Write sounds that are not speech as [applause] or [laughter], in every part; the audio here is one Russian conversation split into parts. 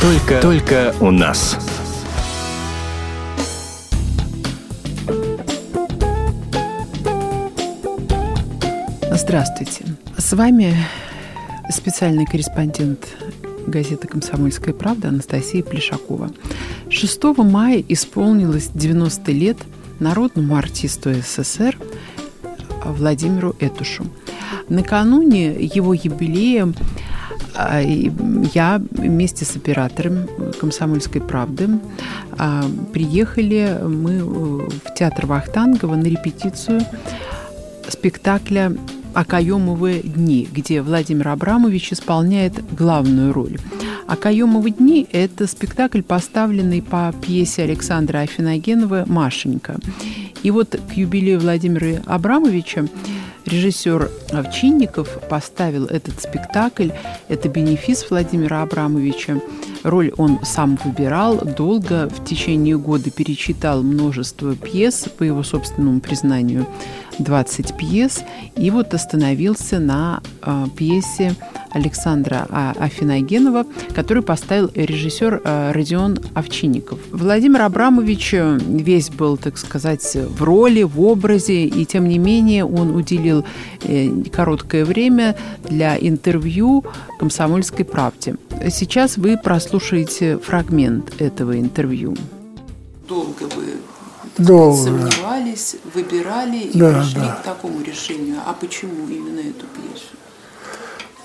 Только, только у нас. Здравствуйте. С вами специальный корреспондент газеты «Комсомольская правда» Анастасия Плешакова. 6 мая исполнилось 90 лет народному артисту СССР Владимиру Этушу. Накануне его юбилея а, я вместе с оператором «Комсомольской правды» а, приехали мы э, в театр Вахтангова на репетицию спектакля «Акаемовы дни», где Владимир Абрамович исполняет главную роль. «Акаемовы дни» – это спектакль, поставленный по пьесе Александра Афиногенова «Машенька». И вот к юбилею Владимира Абрамовича режиссер Овчинников поставил этот спектакль. Это бенефис Владимира Абрамовича. Роль он сам выбирал, долго в течение года перечитал множество пьес, по его собственному признанию, 20 пьес, и вот остановился на э, пьесе Александра а, Афиногенова, который поставил режиссер э, Родион Овчинников. Владимир Абрамович э, весь был, так сказать, в роли, в образе, и тем не менее он уделил э, короткое время для интервью «Комсомольской правде». Сейчас вы прослушаете фрагмент этого интервью. Долго вы Долго. сомневались, выбирали и да, пришли да. к такому решению. А почему именно эту пьесу?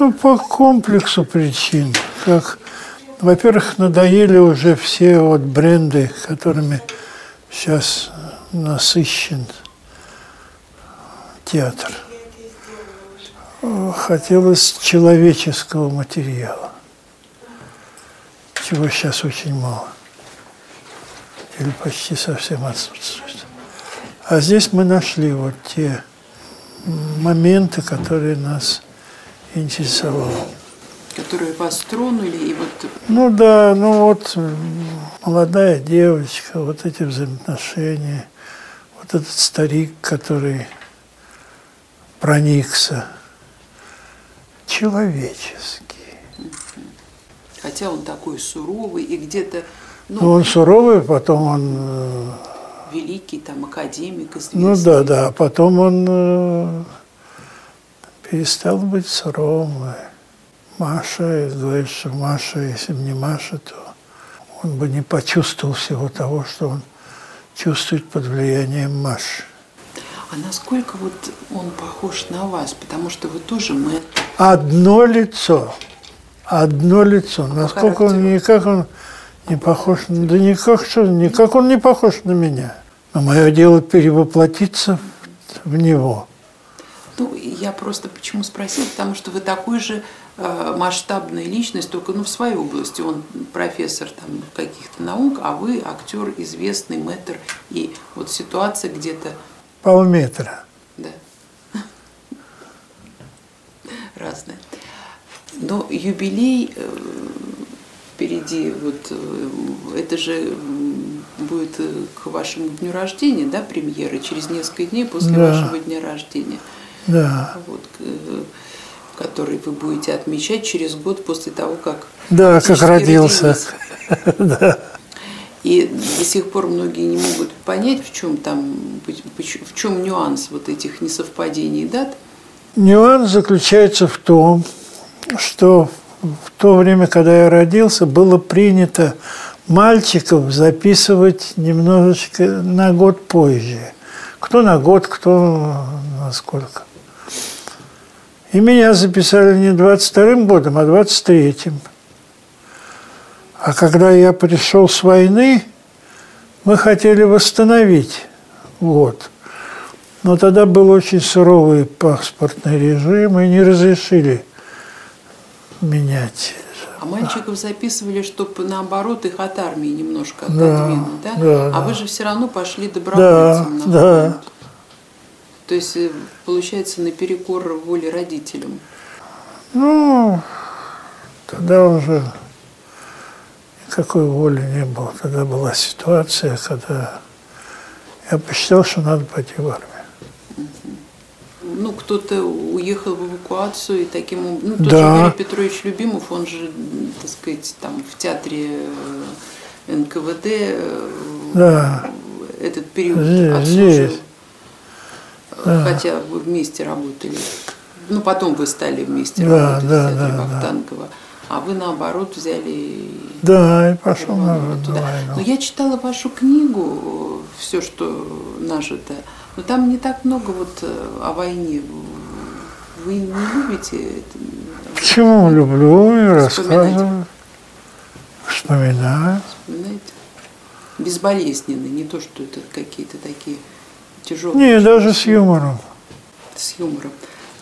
Ну, по комплексу причин. Как, во-первых, надоели уже все вот бренды, которыми сейчас насыщен театр. Хотелось человеческого материала, чего сейчас очень мало. Или почти совсем отсутствует. А здесь мы нашли вот те моменты, которые нас интересовал. Которые вас тронули и вот... Ну да, ну вот молодая девочка, вот эти взаимоотношения, вот этот старик, который проникся человеческий. Хотя он такой суровый и где-то... Ну, ну, он суровый, потом он... Э, великий там академик, известный. Ну да, да, потом он э, перестал быть суровым. Маша, говорит, что Маша, если бы не Маша, то он бы не почувствовал всего того, что он чувствует под влиянием Маши. А насколько вот он похож на вас? Потому что вы тоже мы. Одно лицо. Одно лицо. А насколько он, никак он не похож, да никак, что, никак он не похож на меня. Но мое дело перевоплотиться в него. Я просто почему спросила, потому что вы такой же э, масштабная личность, только ну, в своей области. Он профессор там, каких-то наук, а вы актер, известный мэтр. И вот ситуация где-то... Полметра. Да. Разная. Но юбилей э, впереди, вот э, это же будет к вашему дню рождения, да, премьера, через несколько дней после да. вашего дня рождения да. вот, э, который вы будете отмечать через год после того, как да, как родился. [laughs] да. И до сих пор многие не могут понять, в чем там, в чем нюанс вот этих несовпадений дат. Нюанс заключается в том, что в то время, когда я родился, было принято мальчиков записывать немножечко на год позже. Кто на год, кто на сколько. И меня записали не 22-м годом, а 23-м. А когда я пришел с войны, мы хотели восстановить год. Но тогда был очень суровый паспортный режим, и не разрешили менять. А мальчиков записывали, чтобы наоборот их от армии немножко отодвинуть, да? да? а вы же все равно пошли добровольцем да, на фронт. Да. То есть, э, получается, наперекор воле родителям? Ну, тогда уже никакой воли не было. Тогда была ситуация, когда я посчитал, что надо пойти в армию. Ну, кто-то уехал в эвакуацию и таким образом... Ну, тот да. же Юрий Петрович Любимов, он же, так сказать, там в театре э, НКВД э, Да. этот период Здесь, отслужил. здесь. Да. Хотя вы вместе работали. Ну, потом вы стали вместе Да, работать да, в театре да, да. Вахтангова. А вы, наоборот, взяли Да, и пошел на, рванули на туда. войну. Но я читала вашу книгу «Все, что нажито». Но там не так много вот э, о войне. Вы не любите это? Почему люблю и рассказываю. Вспоминаю. Вспоминаете? Безболезненно, не то, что это какие-то такие тяжелые. Не, даже с юмором. С юмором.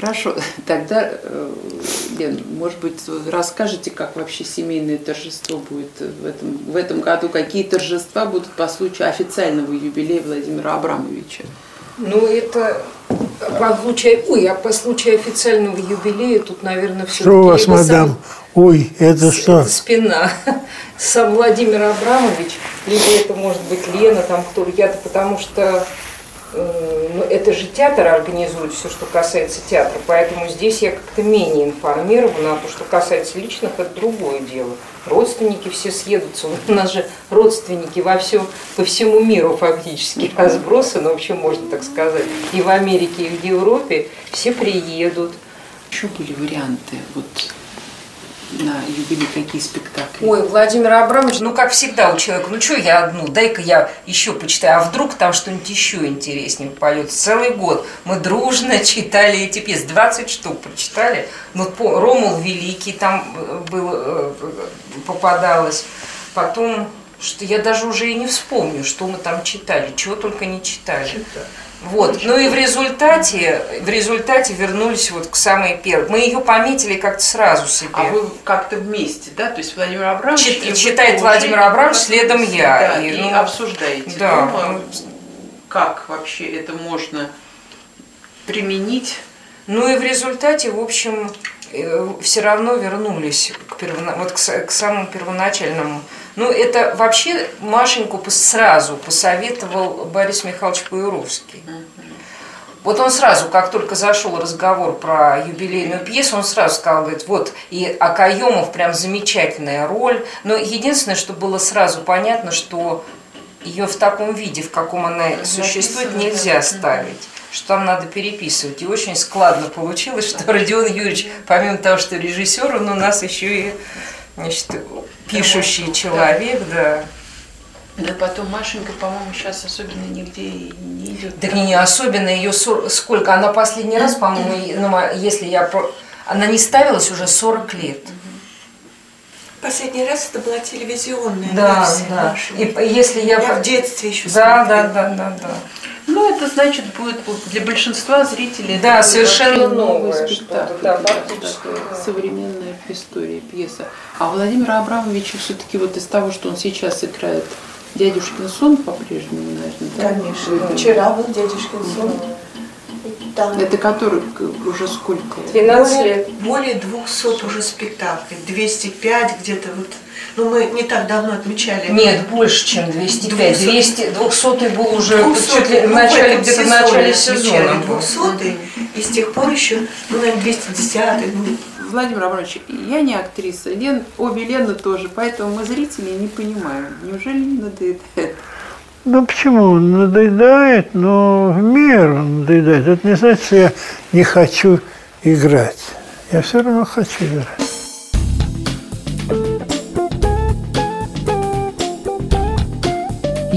Хорошо, [laughs] тогда, э, Лен, может быть, вы расскажете, как вообще семейное торжество будет в этом, в этом году, какие торжества будут по случаю официального юбилея Владимира Абрамовича? Ну, это по случаю, ой, а по случаю официального юбилея тут, наверное, все Что у вас, мадам? Ой, это что? спина. [laughs] Сам Владимир Абрамович, либо это может быть Лена, там кто я-то, потому что ну, это же театр организует все, что касается театра, поэтому здесь я как-то менее информирована, а то, что касается личных, это другое дело. Родственники все съедутся, у нас же родственники во всем, по всему миру фактически [laughs] разбросаны, вообще можно так сказать, и в Америке, и в Европе все приедут. Еще были варианты вот на юбилей, какие спектакли? Ой, Владимир Абрамович, ну как всегда у человека, ну что я одну, дай-ка я еще почитаю, а вдруг там что-нибудь еще интереснее поет. Целый год мы дружно [laughs] читали эти пьесы, 20 штук прочитали. Ну, по- Ромул Великий там э, был, э, попадалось. Потом, что я даже уже и не вспомню, что мы там читали, чего только не читали. Вот. Ну и в результате, в результате вернулись вот к самой первой. Мы ее пометили как-то сразу себе. А вы как-то вместе, да? То есть Владимир Абрамович... Чит- и читает Владимир и Абрамович, следом я. Да, И, и, ну, обсуждаете да, дома, ну, как вообще это можно применить. Ну и в результате, в общем, все равно вернулись к, первона- вот к, к самому первоначальному. Ну, это вообще Машеньку сразу посоветовал Борис Михайлович Паюровский. Вот он сразу, как только зашел разговор про юбилейную пьесу, он сразу сказал, говорит, вот, и Акаемов прям замечательная роль. Но единственное, что было сразу понятно, что ее в таком виде, в каком она существует, нельзя да. ставить. Что там надо переписывать. И очень складно получилось, что Родион Юрьевич, помимо того, что режиссер, он у нас еще и значит, пишущий человек, да. Да потом Машенька, по-моему, сейчас особенно нигде и не идет. Так не, не особенно ее сколько, она последний раз, по-моему, ну, если я про- она не ставилась уже 40 лет. Последний раз это была телевизионная Да, версия да. И если я, Я в детстве еще да, да, смотрела. да, да, да. Ну, это значит будет для большинства зрителей. Да, совершенно новое спектакль, что-то, да, да, фактически, да, да. Современная история, пьеса. А Владимира Абрамовича все-таки вот из того, что он сейчас играет, дядюшкин сон по-прежнему, наверное, да? Конечно. Вчера был дядюшкин сон. Там Это который уже сколько? 12 более, лет. более 200 уже спектаклей, 205 где-то вот. Ну, мы не так давно отмечали. Нет, больше, чем 205. 200. 200, 200 был уже 200, чуть ли в ну, начале, этом где-то в начале сезона. был. 200 и с тех пор еще, ну, наверное, 210 ну, Владимир Абрамович, я не актриса, Лен, обе Лены тоже, поэтому мы зрители не понимаем. Неужели не надоедает? Ну почему? Надоедает, но в меру надоедает. Это не значит, что я не хочу играть. Я все равно хочу играть.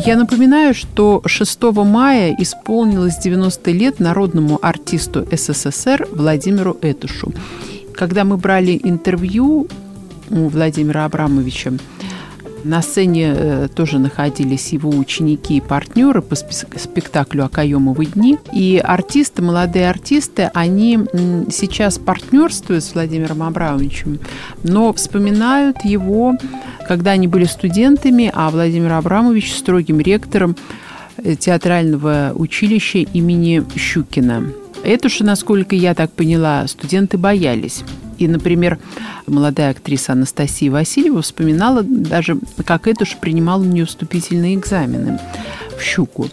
Я напоминаю, что 6 мая исполнилось 90 лет народному артисту СССР Владимиру Этушу. Когда мы брали интервью у Владимира Абрамовича, на сцене э, тоже находились его ученики и партнеры по спектаклю «Окаемовы дни». И артисты, молодые артисты, они сейчас партнерствуют с Владимиром Абрамовичем, но вспоминают его, когда они были студентами, а Владимир Абрамович строгим ректором э, театрального училища имени Щукина. Это же, насколько я так поняла, студенты боялись. И, например, молодая актриса Анастасия Васильева вспоминала даже, как это же принимал у нее вступительные экзамены в «Щуку».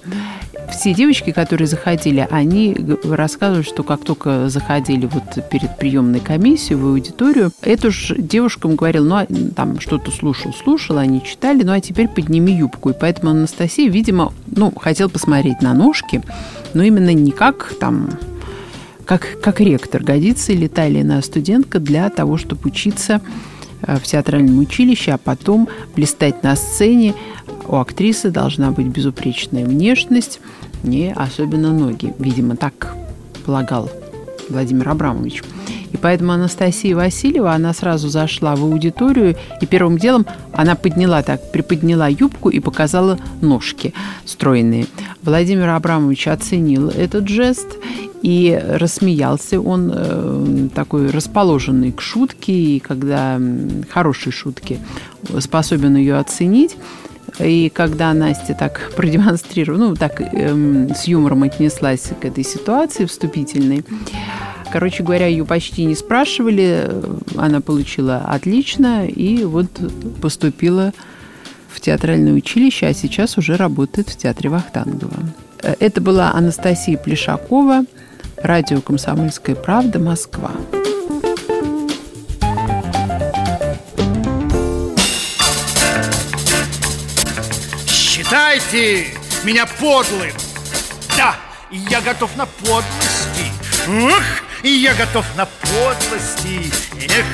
все девочки, которые заходили, они рассказывают, что как только заходили вот перед приемной комиссией в аудиторию, эту же девушкам говорил, ну, а, там что-то слушал, слушал, они читали, ну, а теперь подними юбку. И поэтому Анастасия, видимо, ну, хотел посмотреть на ножки, но именно не как там как, как ректор, годится ли та или иная студентка для того, чтобы учиться э, в театральном училище, а потом блистать на сцене. У актрисы должна быть безупречная внешность, не особенно ноги. Видимо, так полагал Владимир Абрамович. И поэтому Анастасия Васильева, она сразу зашла в аудиторию, и первым делом она подняла так, приподняла юбку и показала ножки стройные. Владимир Абрамович оценил этот жест и рассмеялся. Он э, такой расположенный к шутке, и когда хорошие шутки способен ее оценить. И когда Настя так [laughs] продемонстрировала, ну, так эм, с юмором отнеслась к этой ситуации вступительной, короче говоря, ее почти не спрашивали, она получила отлично и вот поступила в театральное училище, а сейчас уже работает в театре Вахтангова. Э, это была Анастасия Плешакова, радио «Комсомольская правда», Москва. Считайте меня подлым. Да, я готов на подлости. Ух, я готов на подлости. Эх,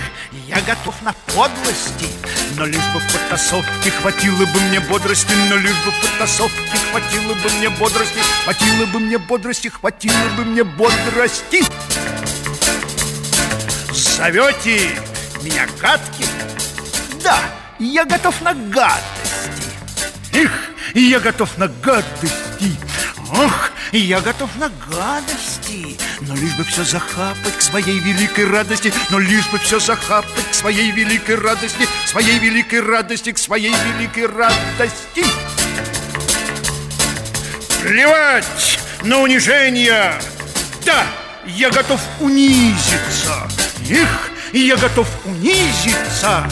я готов на подлости. Но лишь бы в потасовке хватило бы мне бодрости Но лишь бы в потасовке хватило бы мне бодрости Хватило бы мне бодрости, хватило бы мне бодрости Зовете меня гадким? Да, я готов на гадости Эх, я готов на гадости Ох, я готов на гадости Но лишь бы все захапать к своей великой радости. Но лишь бы все захапать к своей великой радости. Своей великой радости, к своей великой радости. Плевать на унижение. Да, я готов унизиться. Их, я готов унизиться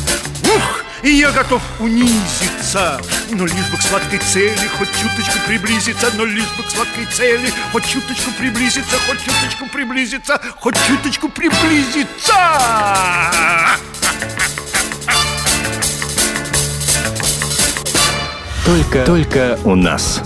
и я готов унизиться. Но лишь бы к сладкой цели хоть чуточку приблизиться. Но лишь бы к сладкой цели хоть чуточку приблизиться. Хоть чуточку приблизиться, хоть чуточку приблизиться. Только, только у нас